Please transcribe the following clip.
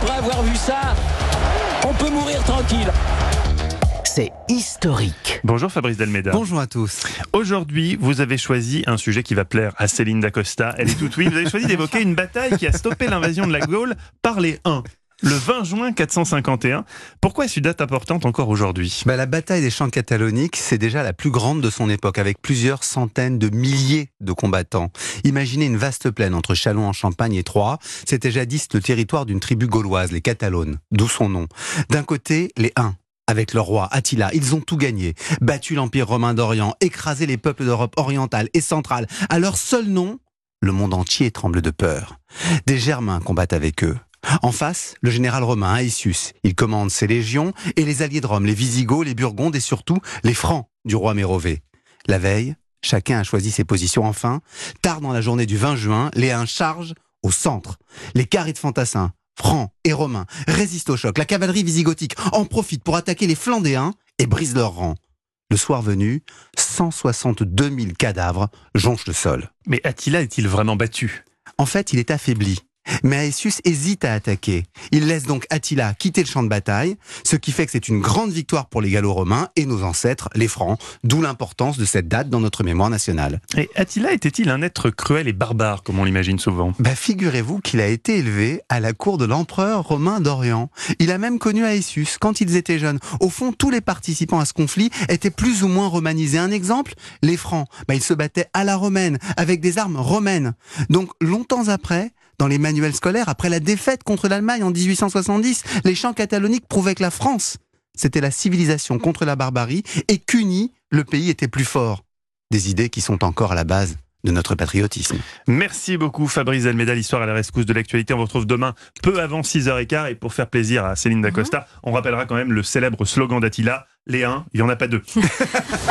après avoir vu ça, on peut mourir tranquille. C'est historique. Bonjour Fabrice Delmeda. Bonjour à tous. Aujourd'hui, vous avez choisi un sujet qui va plaire à Céline Dacosta. Elle est toute oui. Vous avez choisi d'évoquer une bataille qui a stoppé l'invasion de la Gaule par les Huns. Le 20 juin 451. Pourquoi est-ce une date importante encore aujourd'hui? Bah, La bataille des champs cataloniques, c'est déjà la plus grande de son époque, avec plusieurs centaines de milliers de combattants. Imaginez une vaste plaine entre Châlons en Champagne et Troyes. C'était jadis le territoire d'une tribu gauloise, les Catalones, d'où son nom. D'un côté, les Huns, avec leur roi Attila, ils ont tout gagné, battu l'Empire romain d'Orient, écrasé les peuples d'Europe orientale et centrale. À leur seul nom, le monde entier tremble de peur. Des Germains combattent avec eux. En face, le général romain Aetius. Il commande ses légions et les alliés de Rome, les Visigoths, les Burgondes et surtout les Francs du roi Mérové. La veille, chacun a choisi ses positions enfin. Tard dans la journée du 20 juin, les Huns chargent au centre. Les carrés de fantassins, francs et romains résistent au choc. La cavalerie visigothique en profite pour attaquer les Flandéens et brise leurs rangs. Le soir venu, 162 000 cadavres jonchent le sol. Mais Attila est-il vraiment battu? En fait, il est affaibli. Mais Aesius hésite à attaquer. Il laisse donc Attila quitter le champ de bataille, ce qui fait que c'est une grande victoire pour les Gallo-Romains et nos ancêtres, les Francs, d'où l'importance de cette date dans notre mémoire nationale. Et Attila était-il un être cruel et barbare, comme on l'imagine souvent? Bah, Figurez-vous qu'il a été élevé à la cour de l'empereur romain d'Orient. Il a même connu Aesius quand ils étaient jeunes. Au fond, tous les participants à ce conflit étaient plus ou moins romanisés. Un exemple, les Francs, bah, ils se battaient à la romaine, avec des armes romaines. Donc, longtemps après, dans les manuels scolaires, après la défaite contre l'Allemagne en 1870, les chants cataloniques prouvaient que la France, c'était la civilisation contre la barbarie et qu'uni, le pays était plus fort. Des idées qui sont encore à la base de notre patriotisme. Merci beaucoup Fabrice Almeida, l'histoire à la rescousse de l'actualité. On vous retrouve demain peu avant 6h15 et pour faire plaisir à Céline Dacosta, on rappellera quand même le célèbre slogan d'Attila, les uns, il n'y en a pas deux.